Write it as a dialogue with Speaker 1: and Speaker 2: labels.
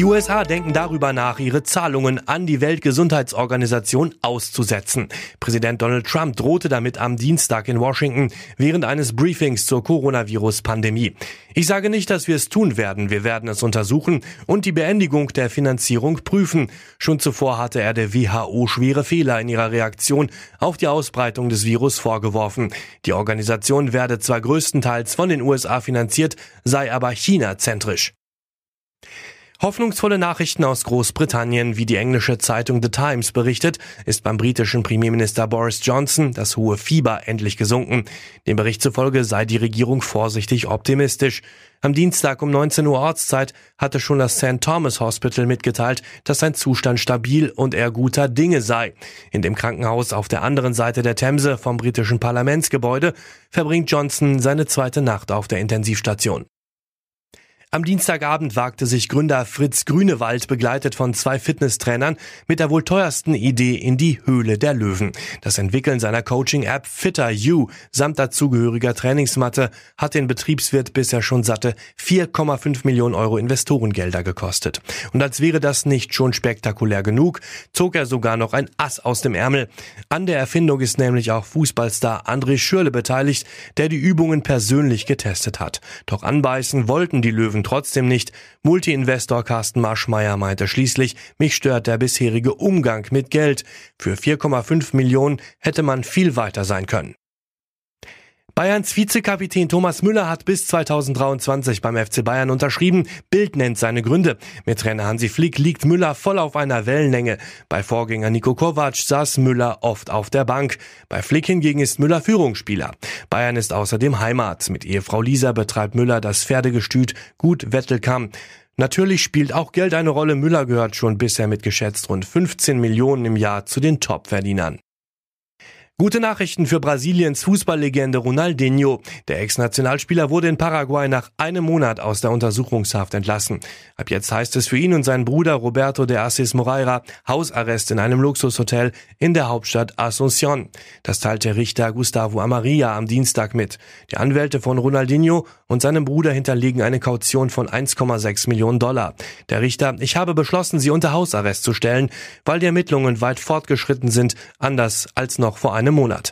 Speaker 1: Die USA denken darüber nach, ihre Zahlungen an die Weltgesundheitsorganisation auszusetzen. Präsident Donald Trump drohte damit am Dienstag in Washington während eines Briefings zur Coronavirus-Pandemie. Ich sage nicht, dass wir es tun werden. Wir werden es untersuchen und die Beendigung der Finanzierung prüfen. Schon zuvor hatte er der WHO schwere Fehler in ihrer Reaktion auf die Ausbreitung des Virus vorgeworfen. Die Organisation werde zwar größtenteils von den USA finanziert, sei aber China-zentrisch. Hoffnungsvolle Nachrichten aus Großbritannien, wie die englische Zeitung The Times berichtet, ist beim britischen Premierminister Boris Johnson das hohe Fieber endlich gesunken. Dem Bericht zufolge sei die Regierung vorsichtig optimistisch. Am Dienstag um 19 Uhr Ortszeit hatte schon das St. Thomas Hospital mitgeteilt, dass sein Zustand stabil und er guter Dinge sei. In dem Krankenhaus auf der anderen Seite der Themse vom britischen Parlamentsgebäude verbringt Johnson seine zweite Nacht auf der Intensivstation. Am Dienstagabend wagte sich Gründer Fritz Grünewald, begleitet von zwei Fitnesstrainern, mit der wohl teuersten Idee in die Höhle der Löwen. Das Entwickeln seiner Coaching-App Fitter You samt dazugehöriger Trainingsmatte hat den Betriebswirt bisher schon satte 4,5 Millionen Euro Investorengelder gekostet. Und als wäre das nicht schon spektakulär genug, zog er sogar noch ein Ass aus dem Ärmel. An der Erfindung ist nämlich auch Fußballstar André Schürle beteiligt, der die Übungen persönlich getestet hat. Doch anbeißen wollten die Löwen trotzdem nicht. Multi-Investor Carsten Marschmeier meinte schließlich, mich stört der bisherige Umgang mit Geld. Für 4,5 Millionen hätte man viel weiter sein können. Bayerns Vizekapitän Thomas Müller hat bis 2023 beim FC Bayern unterschrieben. Bild nennt seine Gründe. Mit Trainer Hansi Flick liegt Müller voll auf einer Wellenlänge. Bei Vorgänger Nico Kovac saß Müller oft auf der Bank. Bei Flick hingegen ist Müller Führungsspieler. Bayern ist außerdem Heimat. Mit Ehefrau Lisa betreibt Müller das Pferdegestüt Gut Wettelkamm. Natürlich spielt auch Geld eine Rolle. Müller gehört schon bisher mit geschätzt rund 15 Millionen im Jahr zu den Topverdienern. Gute Nachrichten für Brasiliens Fußballlegende Ronaldinho. Der Ex-Nationalspieler wurde in Paraguay nach einem Monat aus der Untersuchungshaft entlassen. Ab jetzt heißt es für ihn und seinen Bruder Roberto de Assis Moreira Hausarrest in einem Luxushotel in der Hauptstadt Asunción. Das teilte Richter Gustavo Amaria am Dienstag mit. Die Anwälte von Ronaldinho und seinem Bruder hinterlegen eine Kaution von 1,6 Millionen Dollar. Der Richter, ich habe beschlossen, sie unter Hausarrest zu stellen, weil die Ermittlungen weit fortgeschritten sind, anders als noch vor einem einem Monat.